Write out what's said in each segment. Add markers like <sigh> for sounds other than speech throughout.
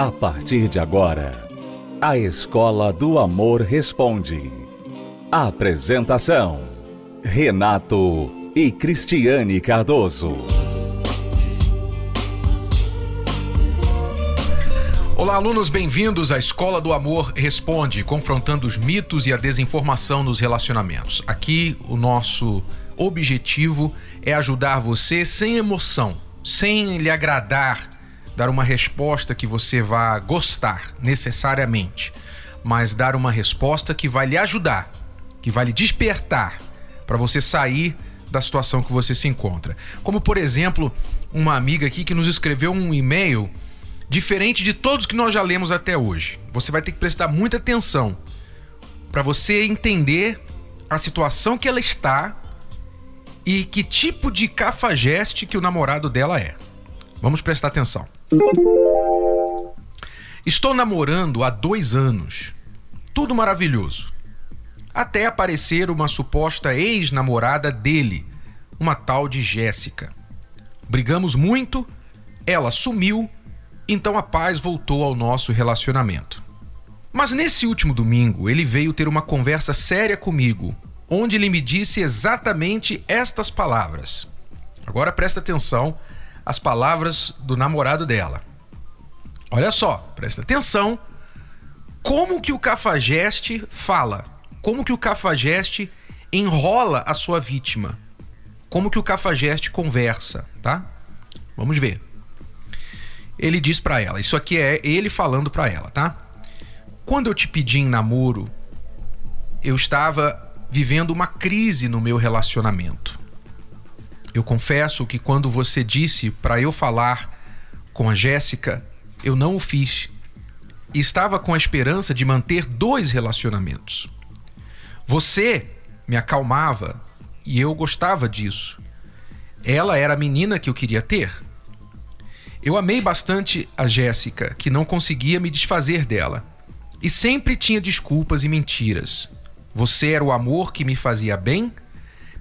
A partir de agora, a Escola do Amor Responde. Apresentação: Renato e Cristiane Cardoso. Olá, alunos, bem-vindos à Escola do Amor Responde, confrontando os mitos e a desinformação nos relacionamentos. Aqui, o nosso objetivo é ajudar você sem emoção, sem lhe agradar, dar uma resposta que você vá gostar necessariamente, mas dar uma resposta que vai lhe ajudar, que vai lhe despertar para você sair da situação que você se encontra. Como, por exemplo, uma amiga aqui que nos escreveu um e-mail diferente de todos que nós já lemos até hoje. Você vai ter que prestar muita atenção para você entender a situação que ela está e que tipo de cafajeste que o namorado dela é. Vamos prestar atenção. Estou namorando há dois anos. Tudo maravilhoso. Até aparecer uma suposta ex-namorada dele, uma tal de Jéssica. Brigamos muito, ela sumiu então a paz voltou ao nosso relacionamento. Mas nesse último domingo, ele veio ter uma conversa séria comigo, onde ele me disse exatamente estas palavras. Agora presta atenção às palavras do namorado dela. Olha só, presta atenção como que o cafajeste fala, como que o cafajeste enrola a sua vítima, como que o cafajeste conversa, tá? Vamos ver ele diz para ela. Isso aqui é ele falando para ela, tá? Quando eu te pedi em namoro, eu estava vivendo uma crise no meu relacionamento. Eu confesso que quando você disse para eu falar com a Jéssica, eu não o fiz. Estava com a esperança de manter dois relacionamentos. Você me acalmava e eu gostava disso. Ela era a menina que eu queria ter. Eu amei bastante a Jéssica, que não conseguia me desfazer dela. E sempre tinha desculpas e mentiras. Você era o amor que me fazia bem,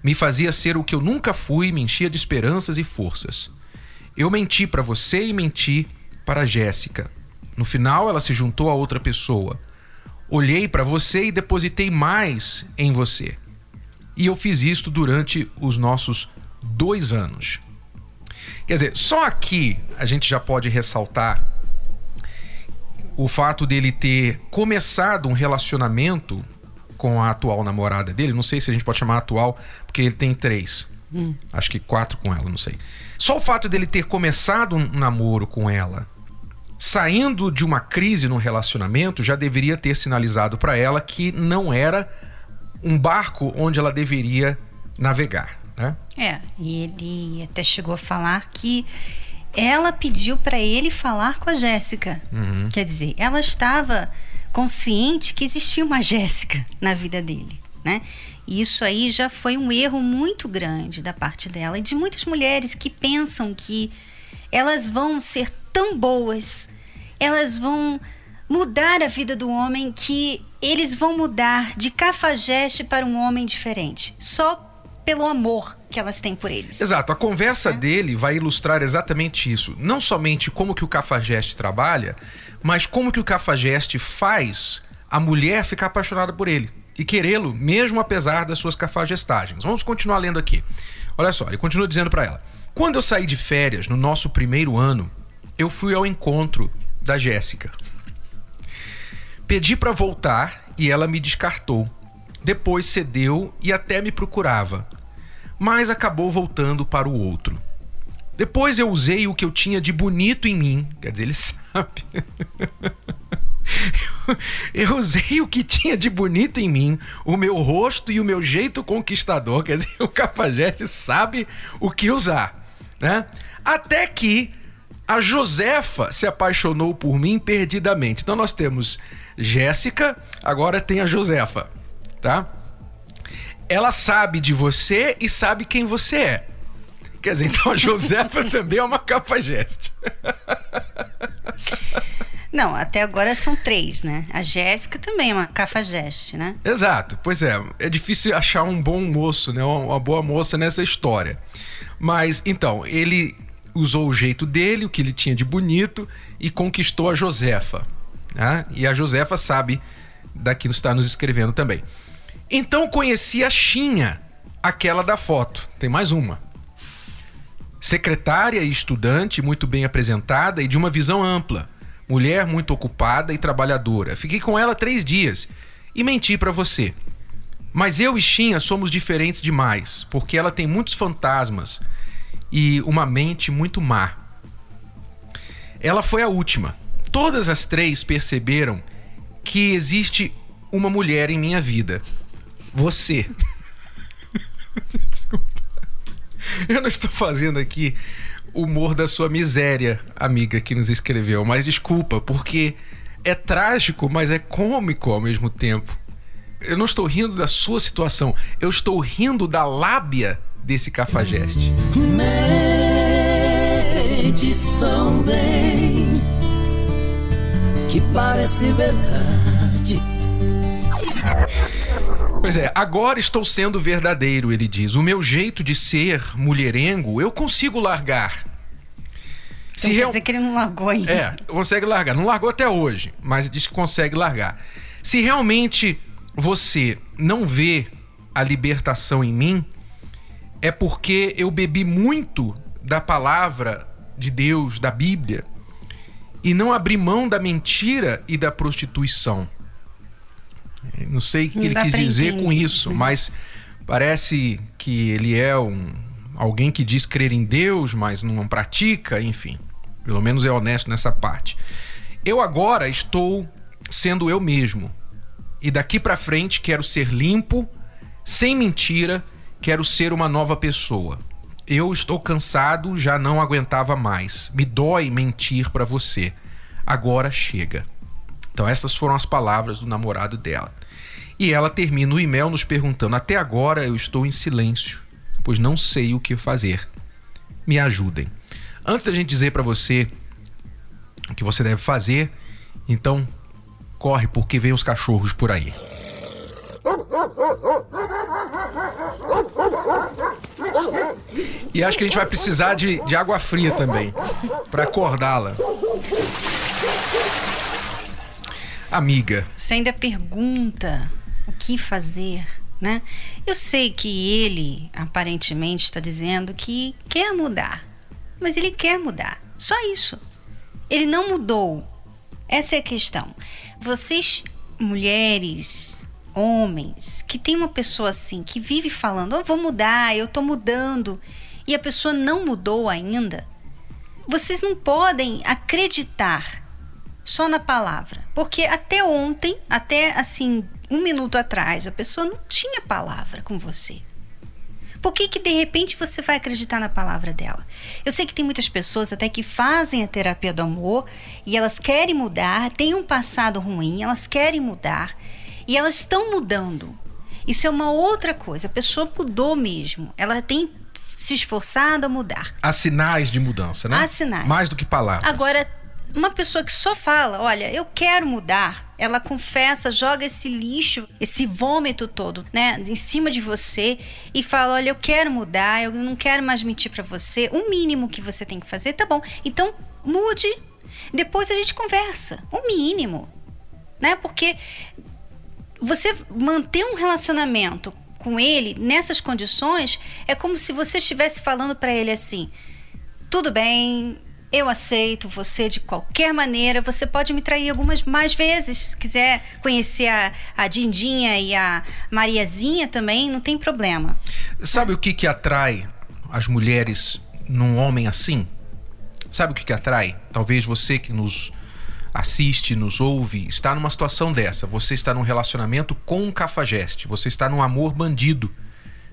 me fazia ser o que eu nunca fui, me enchia de esperanças e forças. Eu menti para você e menti para Jéssica. No final, ela se juntou a outra pessoa. Olhei para você e depositei mais em você. E eu fiz isto durante os nossos dois anos. Quer dizer, só aqui a gente já pode ressaltar o fato dele ter começado um relacionamento com a atual namorada dele. Não sei se a gente pode chamar atual, porque ele tem três. Hum. Acho que quatro com ela, não sei. Só o fato dele ter começado um namoro com ela, saindo de uma crise no relacionamento, já deveria ter sinalizado para ela que não era um barco onde ela deveria navegar. Né? É, e ele até chegou a falar que ela pediu para ele falar com a Jéssica. Uhum. Quer dizer, ela estava consciente que existia uma Jéssica na vida dele, né? E isso aí já foi um erro muito grande da parte dela e de muitas mulheres que pensam que elas vão ser tão boas, elas vão mudar a vida do homem que eles vão mudar de cafajeste para um homem diferente, só pelo amor que elas têm por eles. Exato. A conversa é. dele vai ilustrar exatamente isso. Não somente como que o cafajeste trabalha, mas como que o cafajeste faz a mulher ficar apaixonada por ele e querê-lo, mesmo apesar das suas cafajestagens. Vamos continuar lendo aqui. Olha só, ele continua dizendo para ela: Quando eu saí de férias no nosso primeiro ano, eu fui ao encontro da Jéssica. Pedi para voltar e ela me descartou. Depois cedeu e até me procurava, mas acabou voltando para o outro. Depois eu usei o que eu tinha de bonito em mim, quer dizer, ele <laughs> sabe. eu usei o que tinha de bonito em mim, o meu rosto e o meu jeito conquistador, quer dizer, <laughs> o Cafajeste sabe o que usar, né? Até que a Josefa se apaixonou por mim perdidamente. Então nós temos Jéssica, agora tem a Josefa, tá? Ela sabe de você e sabe quem você é. Quer dizer, então a Josefa <laughs> também é uma cafajeste. Não, até agora são três, né? A Jéssica também é uma cafajeste, né? Exato, pois é. É difícil achar um bom moço, né? Uma boa moça nessa história. Mas, então, ele usou o jeito dele, o que ele tinha de bonito, e conquistou a Josefa. Né? E a Josefa sabe daqui está nos escrevendo também. Então conheci a Xinha, aquela da foto. Tem mais uma. Secretária e estudante, muito bem apresentada e de uma visão ampla. Mulher muito ocupada e trabalhadora. Fiquei com ela três dias e menti para você. Mas eu e Xinha somos diferentes demais, porque ela tem muitos fantasmas e uma mente muito má. Ela foi a última. Todas as três perceberam que existe uma mulher em minha vida. Você. Eu não estou fazendo aqui humor da sua miséria, amiga que nos escreveu, mas desculpa, porque é trágico, mas é cômico ao mesmo tempo. Eu não estou rindo da sua situação, eu estou rindo da lábia desse cafajeste. Medição bem que parece verdade. Pois é, agora estou sendo verdadeiro, ele diz. O meu jeito de ser mulherengo eu consigo largar. Se então, real... quer dizer que ele não largou ainda. É, consegue largar. Não largou até hoje, mas diz que consegue largar. Se realmente você não vê a libertação em mim, é porque eu bebi muito da palavra de Deus, da Bíblia, e não abri mão da mentira e da prostituição. Não sei o que ele quis dizer com isso, mas parece que ele é um, alguém que diz crer em Deus, mas não pratica, enfim. Pelo menos é honesto nessa parte. Eu agora estou sendo eu mesmo. E daqui para frente quero ser limpo, sem mentira, quero ser uma nova pessoa. Eu estou cansado, já não aguentava mais. Me dói mentir para você. Agora chega. Então essas foram as palavras do namorado dela. E ela termina o e-mail nos perguntando: "Até agora eu estou em silêncio, pois não sei o que fazer. Me ajudem." Antes da gente dizer para você o que você deve fazer, então corre porque vem os cachorros por aí. E acho que a gente vai precisar de, de água fria também para acordá-la. Amiga. Você ainda pergunta o que fazer, né? Eu sei que ele aparentemente está dizendo que quer mudar, mas ele quer mudar. Só isso. Ele não mudou. Essa é a questão. Vocês, mulheres, homens, que tem uma pessoa assim, que vive falando, oh, vou mudar, eu tô mudando, e a pessoa não mudou ainda, vocês não podem acreditar só na palavra. Porque até ontem, até assim, um minuto atrás, a pessoa não tinha palavra com você. Por que, que de repente você vai acreditar na palavra dela? Eu sei que tem muitas pessoas até que fazem a terapia do amor e elas querem mudar, têm um passado ruim, elas querem mudar e elas estão mudando. Isso é uma outra coisa. A pessoa mudou mesmo. Ela tem se esforçado a mudar. Há sinais de mudança, né? Há sinais. Mais do que palavras. Agora, uma pessoa que só fala, olha, eu quero mudar, ela confessa, joga esse lixo, esse vômito todo, né, em cima de você e fala, olha, eu quero mudar, eu não quero mais mentir para você. O mínimo que você tem que fazer, tá bom? Então mude. Depois a gente conversa. O mínimo, né? Porque você manter um relacionamento com ele nessas condições é como se você estivesse falando para ele assim: tudo bem, eu aceito você de qualquer maneira. Você pode me trair algumas mais vezes. Se quiser conhecer a, a Dindinha e a Mariazinha também, não tem problema. Sabe o que, que atrai as mulheres num homem assim? Sabe o que, que atrai? Talvez você que nos assiste, nos ouve, está numa situação dessa. Você está num relacionamento com um cafajeste. Você está num amor bandido.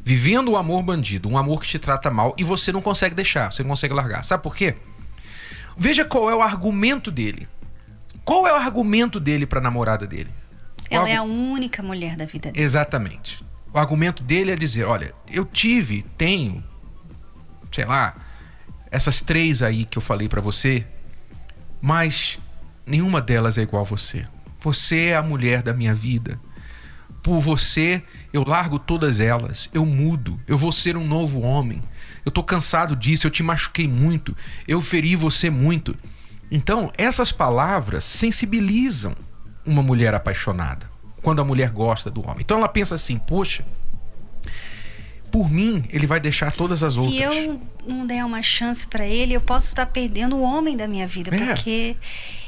Vivendo o um amor bandido, um amor que te trata mal e você não consegue deixar, você não consegue largar. Sabe por quê? Veja qual é o argumento dele. Qual é o argumento dele para a namorada dele? Ela é a única mulher da vida dele. Exatamente. O argumento dele é dizer: olha, eu tive, tenho, sei lá, essas três aí que eu falei para você, mas nenhuma delas é igual a você. Você é a mulher da minha vida. Por você, eu largo todas elas, eu mudo, eu vou ser um novo homem. Eu tô cansado disso, eu te machuquei muito, eu feri você muito. Então, essas palavras sensibilizam uma mulher apaixonada, quando a mulher gosta do homem. Então ela pensa assim: poxa, por mim, ele vai deixar todas as Se outras. Se eu não der uma chance para ele, eu posso estar perdendo o homem da minha vida, é. porque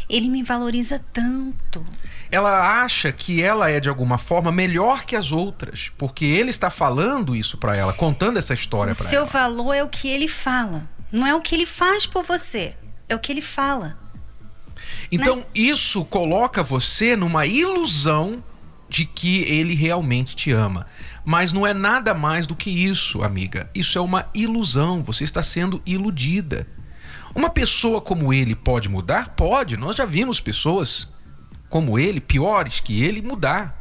ele me valoriza tanto. Ela acha que ela é de alguma forma melhor que as outras, porque ele está falando isso para ela, contando essa história para ela. Seu valor é o que ele fala, não é o que ele faz por você, é o que ele fala. Então, né? isso coloca você numa ilusão de que ele realmente te ama. Mas não é nada mais do que isso, amiga. Isso é uma ilusão. Você está sendo iludida. Uma pessoa como ele pode mudar? Pode. Nós já vimos pessoas como ele, piores que ele, mudar.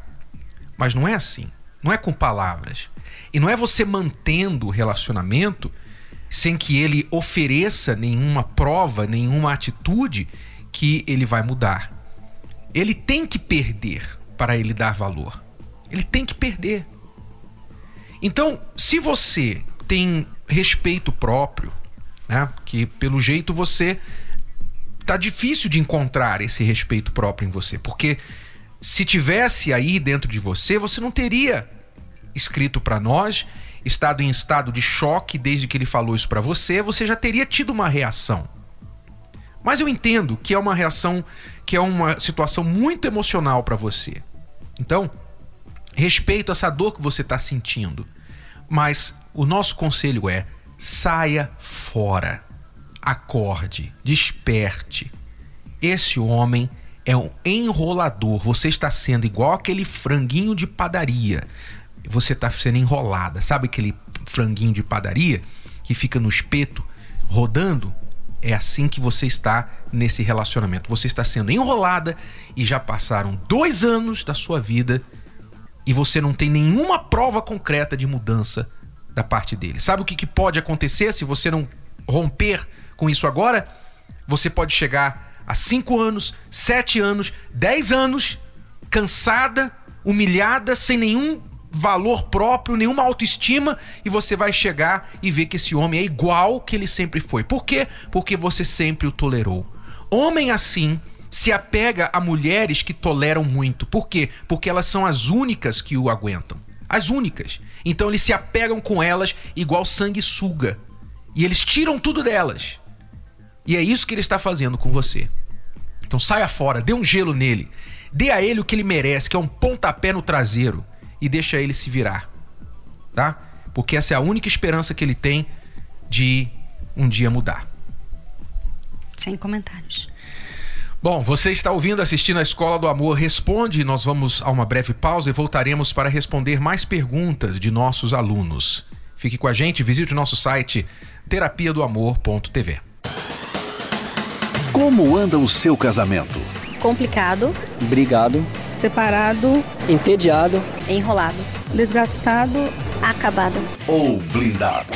Mas não é assim. Não é com palavras. E não é você mantendo o relacionamento sem que ele ofereça nenhuma prova, nenhuma atitude que ele vai mudar. Ele tem que perder para ele dar valor. Ele tem que perder. Então, se você tem respeito próprio, né, que pelo jeito você tá difícil de encontrar esse respeito próprio em você, porque se tivesse aí dentro de você, você não teria escrito para nós, estado em estado de choque desde que ele falou isso para você, você já teria tido uma reação. Mas eu entendo que é uma reação, que é uma situação muito emocional para você. Então, respeito essa dor que você está sentindo. Mas o nosso conselho é: saia fora. Acorde, desperte. Esse homem é um enrolador. Você está sendo igual aquele franguinho de padaria. Você está sendo enrolada. Sabe aquele franguinho de padaria que fica no espeto rodando? É assim que você está nesse relacionamento. Você está sendo enrolada e já passaram dois anos da sua vida e você não tem nenhuma prova concreta de mudança da parte dele. Sabe o que, pode acontecer se você não romper com isso agora? Você pode chegar a 5 anos, 7 anos, 10 anos, cansada, humilhada, sem nenhum valor próprio, nenhuma autoestima, e você vai chegar e ver que esse homem é igual que ele sempre foi. Por quê? Porque você sempre o tolerou. Homem assim se apega a mulheres que toleram muito. Por quê? Porque elas são as únicas que o aguentam. As únicas. Então eles se apegam com elas igual sanguessuga. E eles tiram tudo delas. E é isso que ele está fazendo com você. Então saia fora, dê um gelo nele. Dê a ele o que ele merece, que é um pontapé no traseiro. E deixa ele se virar. Tá? Porque essa é a única esperança que ele tem de um dia mudar. Sem comentários. Bom, você está ouvindo, assistindo a Escola do Amor Responde. Nós vamos a uma breve pausa e voltaremos para responder mais perguntas de nossos alunos. Fique com a gente, visite o nosso site terapia do amor.tv. Como anda o seu casamento? Complicado, brigado, separado, entediado, enrolado, desgastado, acabado ou blindado.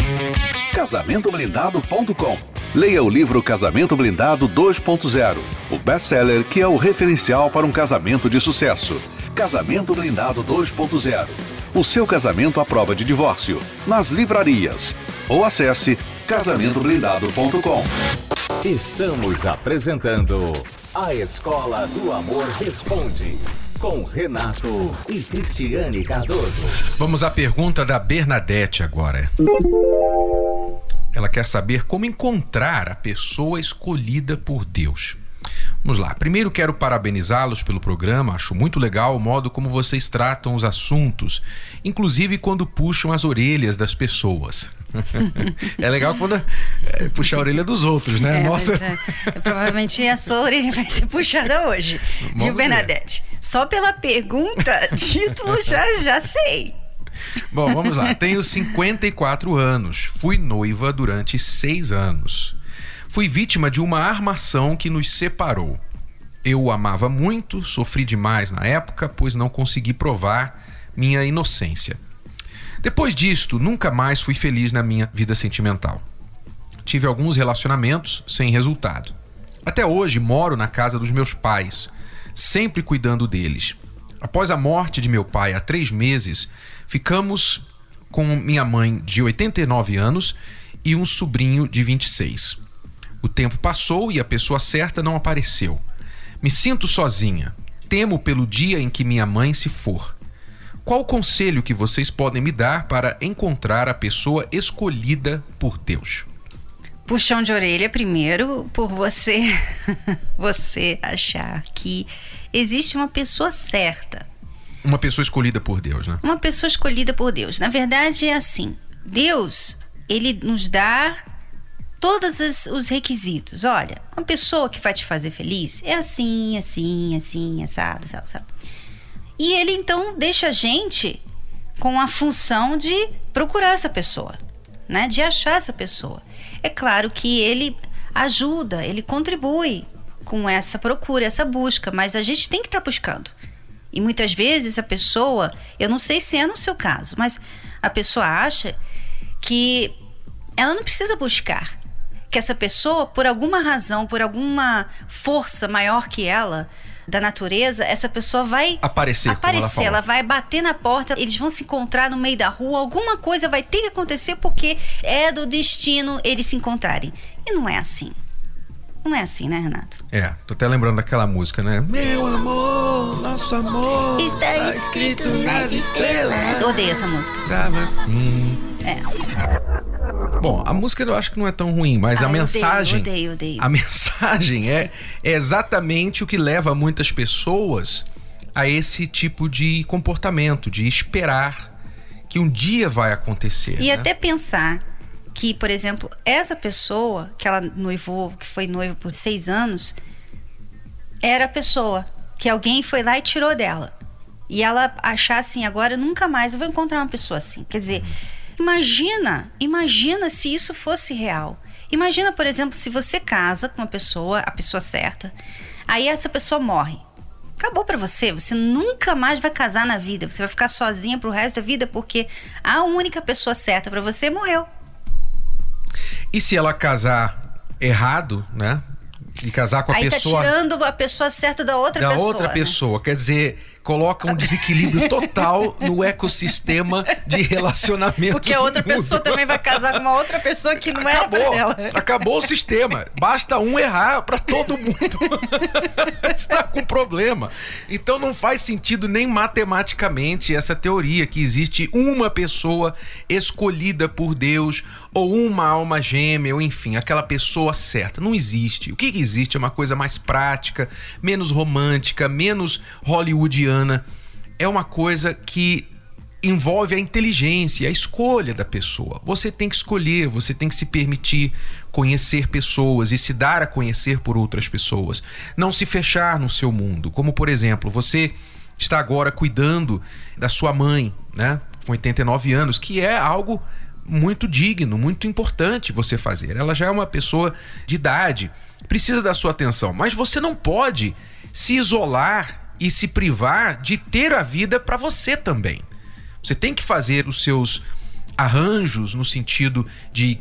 Casamentoblindado.com Leia o livro Casamento Blindado 2.0, o best-seller que é o referencial para um casamento de sucesso. Casamento Blindado 2.0. O seu casamento à prova de divórcio. Nas livrarias. Ou acesse casamentoblindado.com. Estamos apresentando A Escola do Amor Responde com Renato e Cristiane Cardoso. Vamos à pergunta da Bernadette agora. Ela quer saber como encontrar a pessoa escolhida por Deus. Vamos lá. Primeiro quero parabenizá-los pelo programa. Acho muito legal o modo como vocês tratam os assuntos, inclusive quando puxam as orelhas das pessoas. <laughs> é legal quando é, puxa a orelha dos outros, né? É, Nossa. É, provavelmente a sua orelha vai ser puxada hoje, Vamos viu, Bernadette? Só pela pergunta, <laughs> título já já sei. Bom, vamos lá. Tenho 54 anos. Fui noiva durante seis anos. Fui vítima de uma armação que nos separou. Eu o amava muito, sofri demais na época, pois não consegui provar minha inocência. Depois disto, nunca mais fui feliz na minha vida sentimental. Tive alguns relacionamentos sem resultado. Até hoje moro na casa dos meus pais, sempre cuidando deles. Após a morte de meu pai há três meses, ficamos com minha mãe de 89 anos e um sobrinho de 26. O tempo passou e a pessoa certa não apareceu. Me sinto sozinha. Temo pelo dia em que minha mãe se for. Qual conselho que vocês podem me dar para encontrar a pessoa escolhida por Deus? Puxão de orelha primeiro por você <laughs> você achar que existe uma pessoa certa. Uma pessoa escolhida por Deus, né? Uma pessoa escolhida por Deus. Na verdade é assim. Deus, ele nos dá todos os requisitos. Olha, uma pessoa que vai te fazer feliz é assim, assim, assim, assado, sabe, sabe. E ele então deixa a gente com a função de procurar essa pessoa, né? De achar essa pessoa. É claro que ele ajuda, ele contribui com essa procura, essa busca, mas a gente tem que estar tá buscando. E muitas vezes a pessoa, eu não sei se é no seu caso, mas a pessoa acha que ela não precisa buscar. Que essa pessoa, por alguma razão, por alguma força maior que ela, da natureza, essa pessoa vai aparecer. Aparecer, ela, ela, vai bater na porta, eles vão se encontrar no meio da rua, alguma coisa vai ter que acontecer porque é do destino eles se encontrarem. E não é assim. Não é assim, né, Renato? É, tô até lembrando daquela música, né? Meu amor, nosso amor. Está tá escrito nas estrelas. Odeio essa música. Tava assim. É. Bom, a música eu acho que não é tão ruim, mas Ah, a mensagem. odeio, odeio, odeio. A mensagem é, é exatamente o que leva muitas pessoas a esse tipo de comportamento, de esperar que um dia vai acontecer. E né? até pensar que, por exemplo, essa pessoa que ela noivou, que foi noiva por seis anos, era a pessoa que alguém foi lá e tirou dela. E ela achar assim, agora nunca mais eu vou encontrar uma pessoa assim. Quer dizer, imagina, imagina se isso fosse real. Imagina, por exemplo, se você casa com uma pessoa, a pessoa certa, aí essa pessoa morre. Acabou pra você, você nunca mais vai casar na vida, você vai ficar sozinha pro resto da vida porque a única pessoa certa pra você morreu. E se ela casar errado, né? E casar com a Aí pessoa tá tirando a pessoa certa da outra da pessoa. outra né? pessoa, quer dizer, coloca um desequilíbrio total no ecossistema de relacionamento. Porque a outra pessoa também vai casar com uma outra pessoa que não era pra Acabou, acabou o sistema. Basta um errar pra todo mundo. <laughs> Está com problema. Então não faz sentido nem matematicamente essa teoria que existe uma pessoa escolhida por Deus ou uma alma gêmea, ou enfim, aquela pessoa certa. Não existe. O que existe é uma coisa mais prática, menos romântica, menos hollywoodiana. É uma coisa que envolve a inteligência, a escolha da pessoa. Você tem que escolher, você tem que se permitir conhecer pessoas e se dar a conhecer por outras pessoas. Não se fechar no seu mundo. Como, por exemplo, você está agora cuidando da sua mãe, né? Com 89 anos, que é algo muito digno, muito importante você fazer. Ela já é uma pessoa de idade, precisa da sua atenção, mas você não pode se isolar e se privar de ter a vida para você também. Você tem que fazer os seus arranjos no sentido de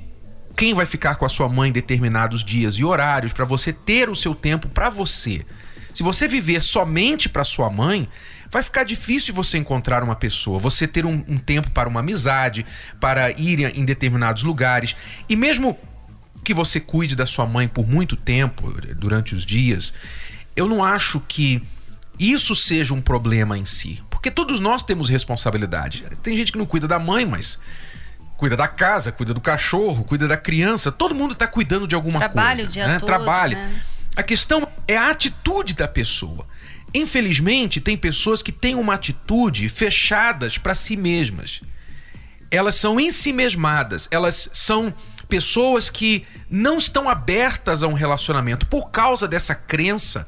quem vai ficar com a sua mãe em determinados dias e horários para você ter o seu tempo para você. Se você viver somente para sua mãe, vai ficar difícil você encontrar uma pessoa, você ter um, um tempo para uma amizade, para ir em determinados lugares. E mesmo que você cuide da sua mãe por muito tempo, durante os dias, eu não acho que isso seja um problema em si. Porque todos nós temos responsabilidade. Tem gente que não cuida da mãe, mas cuida da casa, cuida do cachorro, cuida da criança. Todo mundo está cuidando de alguma Trabalha coisa. né? todo, Trabalha. né? A questão é a atitude da pessoa. Infelizmente, tem pessoas que têm uma atitude fechadas para si mesmas. Elas são ensimesmadas, elas são pessoas que não estão abertas a um relacionamento por causa dessa crença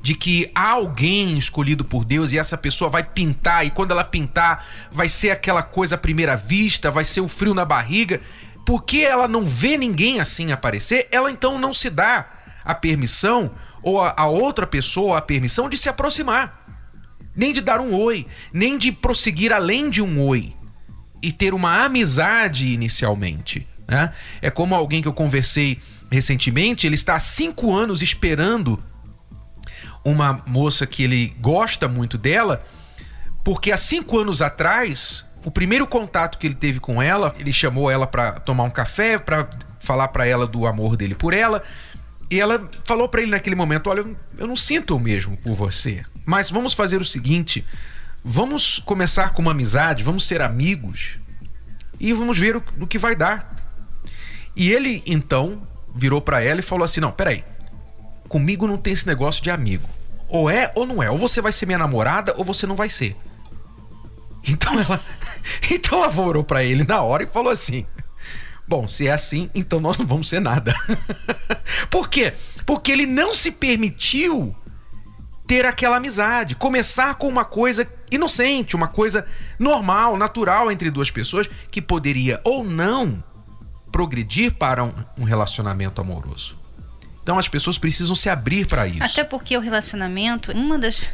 de que há alguém escolhido por Deus e essa pessoa vai pintar e quando ela pintar vai ser aquela coisa à primeira vista, vai ser o frio na barriga. Porque ela não vê ninguém assim aparecer, ela então não se dá a permissão ou a, a outra pessoa a permissão de se aproximar. Nem de dar um oi, nem de prosseguir além de um oi e ter uma amizade inicialmente. Né? É como alguém que eu conversei recentemente, ele está há cinco anos esperando uma moça que ele gosta muito dela Porque há cinco anos atrás, o primeiro contato que ele teve com ela, ele chamou ela para tomar um café, para falar para ela do amor dele por ela. E ela falou para ele naquele momento: Olha, eu não sinto o mesmo por você. Mas vamos fazer o seguinte: vamos começar com uma amizade, vamos ser amigos e vamos ver o, que vai dar. E ele então virou para ela e falou assim: Não, peraí, comigo não tem esse negócio de amigo. Ou é ou não é. Ou você vai ser minha namorada ou você não vai ser. Então ela, <laughs> então ela virou para ele na hora e falou assim: Bom, se é assim, então nós não vamos ser nada. <laughs> Por quê? Porque ele não se permitiu ter aquela amizade, começar com uma coisa inocente, uma coisa normal, natural entre duas pessoas que poderia ou não progredir para um relacionamento amoroso. Então as pessoas precisam se abrir para isso. Até porque o relacionamento, uma das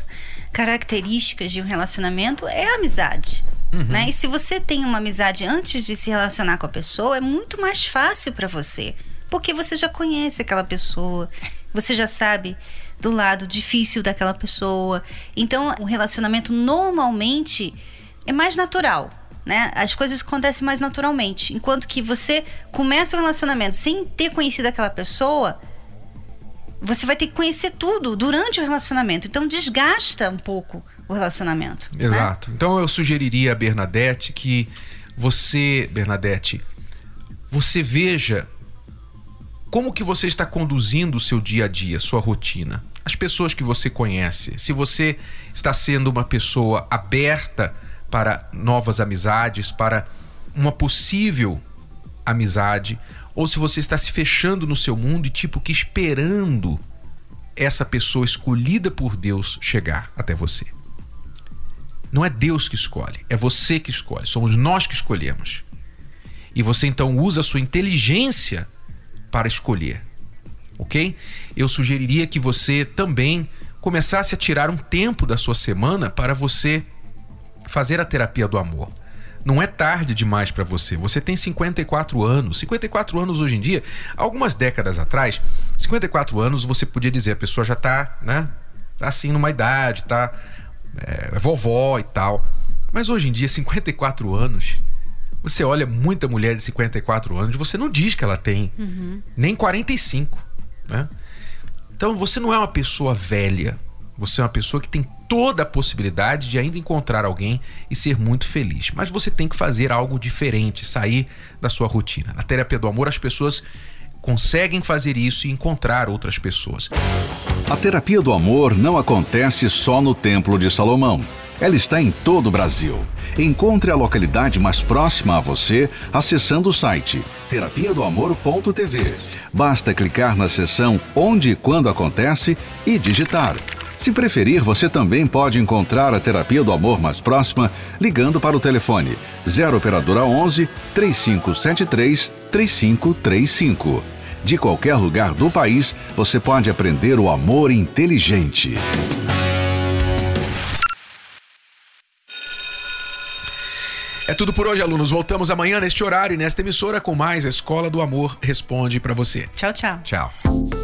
características de um relacionamento é a amizade. Uhum. Né? E se você tem uma amizade antes de se relacionar com a pessoa, é muito mais fácil para você. Porque você já conhece aquela pessoa, você já sabe do lado difícil daquela pessoa. Então, o relacionamento normalmente é mais natural. Né? As coisas acontecem mais naturalmente. Enquanto que você começa o relacionamento sem ter conhecido aquela pessoa, você vai ter que conhecer tudo durante o relacionamento. Então desgasta um pouco o relacionamento. Né? Exato. Né? Então eu sugeriria a Bernadette que você, Bernadette, você veja como que você está conduzindo o seu dia a dia, sua rotina. As pessoas que você conhece. Se você está sendo uma pessoa aberta para novas amizades, para uma possível amizade, ou se você está se fechando no seu mundo e tipo que esperando essa pessoa escolhida por Deus chegar até você. Não é Deus que escolhe, é você que escolhe, somos nós que escolhemos. E você então usa a sua inteligência para escolher. OK? Eu sugeriria que você também começasse a tirar um tempo da sua semana para você fazer a terapia do amor. Não é tarde demais para você. Você tem 54 anos. 54 anos hoje em dia, algumas décadas atrás, 54 anos você podia dizer a pessoa já tá, né? Tá assim numa idade, tá é, é vovó e tal. Mas hoje em dia, 54 anos, você olha muita mulher de 54 anos, você não diz que ela tem uhum. nem 45, né? Então você não é uma pessoa velha, você é uma pessoa que tem toda a possibilidade de ainda encontrar alguém e ser muito feliz. Mas você tem que fazer algo diferente, sair da sua rotina. Na terapia do amor, as pessoas conseguem fazer isso e encontrar outras pessoas. A terapia do amor não acontece só no Templo de Salomão. Ela está em todo o Brasil. Encontre a localidade mais próxima a você acessando o site terapia do amor.tv. Basta clicar na seção Onde e Quando Acontece e digitar. Se preferir, você também pode encontrar a terapia do amor mais próxima ligando para o telefone 0 operadora 11 3573 3535. De qualquer lugar do país, você pode aprender o amor inteligente. É tudo por hoje, alunos. Voltamos amanhã neste horário e nesta emissora com mais a Escola do Amor responde para você. Tchau, tchau. Tchau.